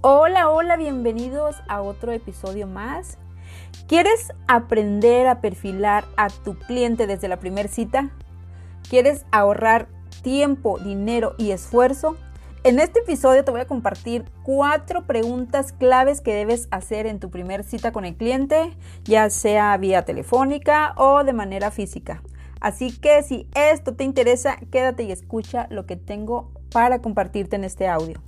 Hola, hola, bienvenidos a otro episodio más. ¿Quieres aprender a perfilar a tu cliente desde la primera cita? ¿Quieres ahorrar tiempo, dinero y esfuerzo? En este episodio te voy a compartir cuatro preguntas claves que debes hacer en tu primera cita con el cliente, ya sea vía telefónica o de manera física. Así que si esto te interesa, quédate y escucha lo que tengo para compartirte en este audio.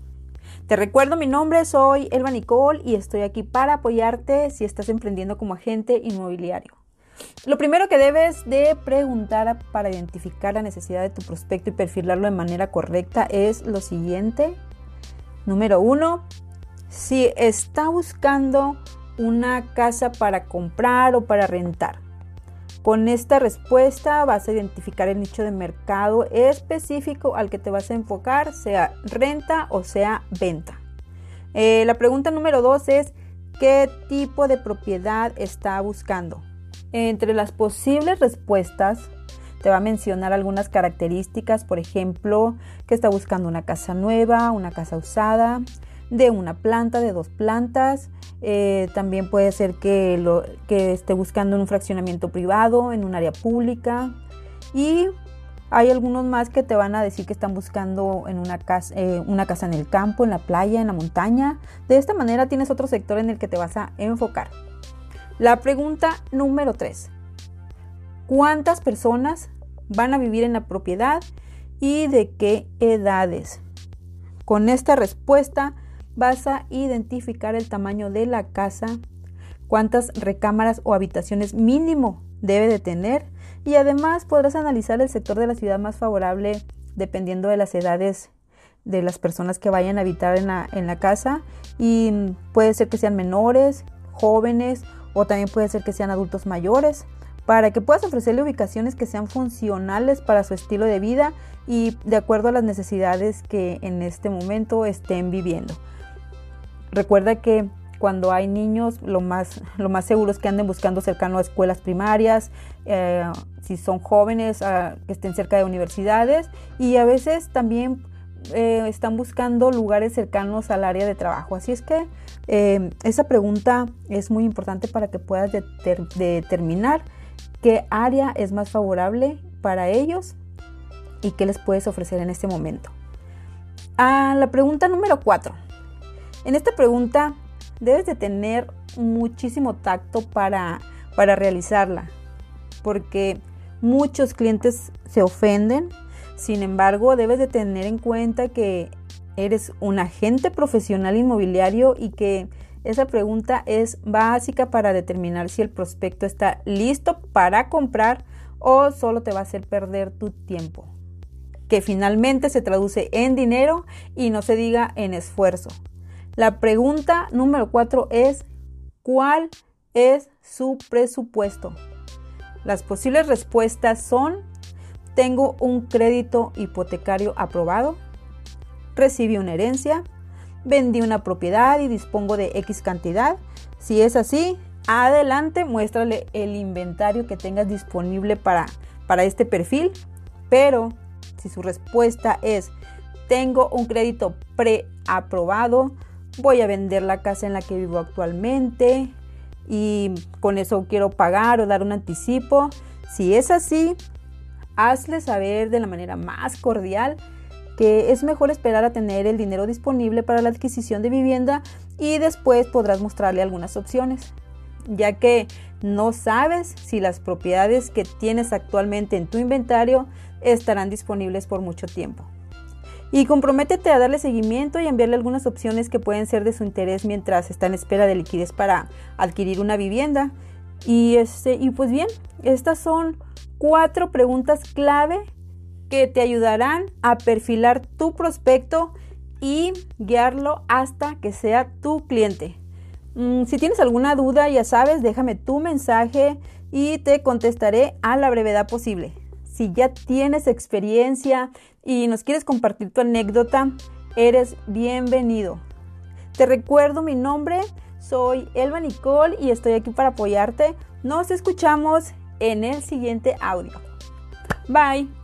Te recuerdo mi nombre, soy Elba Nicole y estoy aquí para apoyarte si estás emprendiendo como agente inmobiliario. Lo primero que debes de preguntar para identificar la necesidad de tu prospecto y perfilarlo de manera correcta es lo siguiente. Número uno, si está buscando una casa para comprar o para rentar. Con esta respuesta vas a identificar el nicho de mercado específico al que te vas a enfocar, sea renta o sea venta. Eh, la pregunta número dos es, ¿qué tipo de propiedad está buscando? Entre las posibles respuestas te va a mencionar algunas características, por ejemplo, que está buscando una casa nueva, una casa usada, de una planta, de dos plantas. Eh, también puede ser que, lo, que esté buscando un fraccionamiento privado, en un área pública. Y hay algunos más que te van a decir que están buscando en una casa, eh, una casa en el campo, en la playa, en la montaña. De esta manera tienes otro sector en el que te vas a enfocar. La pregunta número 3. ¿Cuántas personas van a vivir en la propiedad y de qué edades? Con esta respuesta vas a identificar el tamaño de la casa, cuántas recámaras o habitaciones mínimo debe de tener y además podrás analizar el sector de la ciudad más favorable dependiendo de las edades de las personas que vayan a habitar en la, en la casa y puede ser que sean menores, jóvenes o también puede ser que sean adultos mayores para que puedas ofrecerle ubicaciones que sean funcionales para su estilo de vida y de acuerdo a las necesidades que en este momento estén viviendo. Recuerda que cuando hay niños, lo más, lo más seguro es que anden buscando cercano a escuelas primarias, eh, si son jóvenes, que estén cerca de universidades y a veces también eh, están buscando lugares cercanos al área de trabajo. Así es que eh, esa pregunta es muy importante para que puedas determinar qué área es más favorable para ellos y qué les puedes ofrecer en este momento. A la pregunta número 4. En esta pregunta debes de tener muchísimo tacto para, para realizarla, porque muchos clientes se ofenden, sin embargo debes de tener en cuenta que eres un agente profesional inmobiliario y que esa pregunta es básica para determinar si el prospecto está listo para comprar o solo te va a hacer perder tu tiempo, que finalmente se traduce en dinero y no se diga en esfuerzo. La pregunta número cuatro es, ¿cuál es su presupuesto? Las posibles respuestas son, tengo un crédito hipotecario aprobado, recibí una herencia, vendí una propiedad y dispongo de X cantidad. Si es así, adelante, muéstrale el inventario que tengas disponible para, para este perfil. Pero si su respuesta es, tengo un crédito preaprobado, voy a vender la casa en la que vivo actualmente y con eso quiero pagar o dar un anticipo. Si es así, hazle saber de la manera más cordial que es mejor esperar a tener el dinero disponible para la adquisición de vivienda y después podrás mostrarle algunas opciones, ya que no sabes si las propiedades que tienes actualmente en tu inventario estarán disponibles por mucho tiempo. Y comprométete a darle seguimiento y enviarle algunas opciones que pueden ser de su interés mientras está en espera de liquidez para adquirir una vivienda. Y, este, y pues bien, estas son cuatro preguntas clave que te ayudarán a perfilar tu prospecto y guiarlo hasta que sea tu cliente. Mm, si tienes alguna duda, ya sabes, déjame tu mensaje y te contestaré a la brevedad posible. Si ya tienes experiencia y nos quieres compartir tu anécdota, eres bienvenido. Te recuerdo mi nombre, soy Elba Nicole y estoy aquí para apoyarte. Nos escuchamos en el siguiente audio. Bye.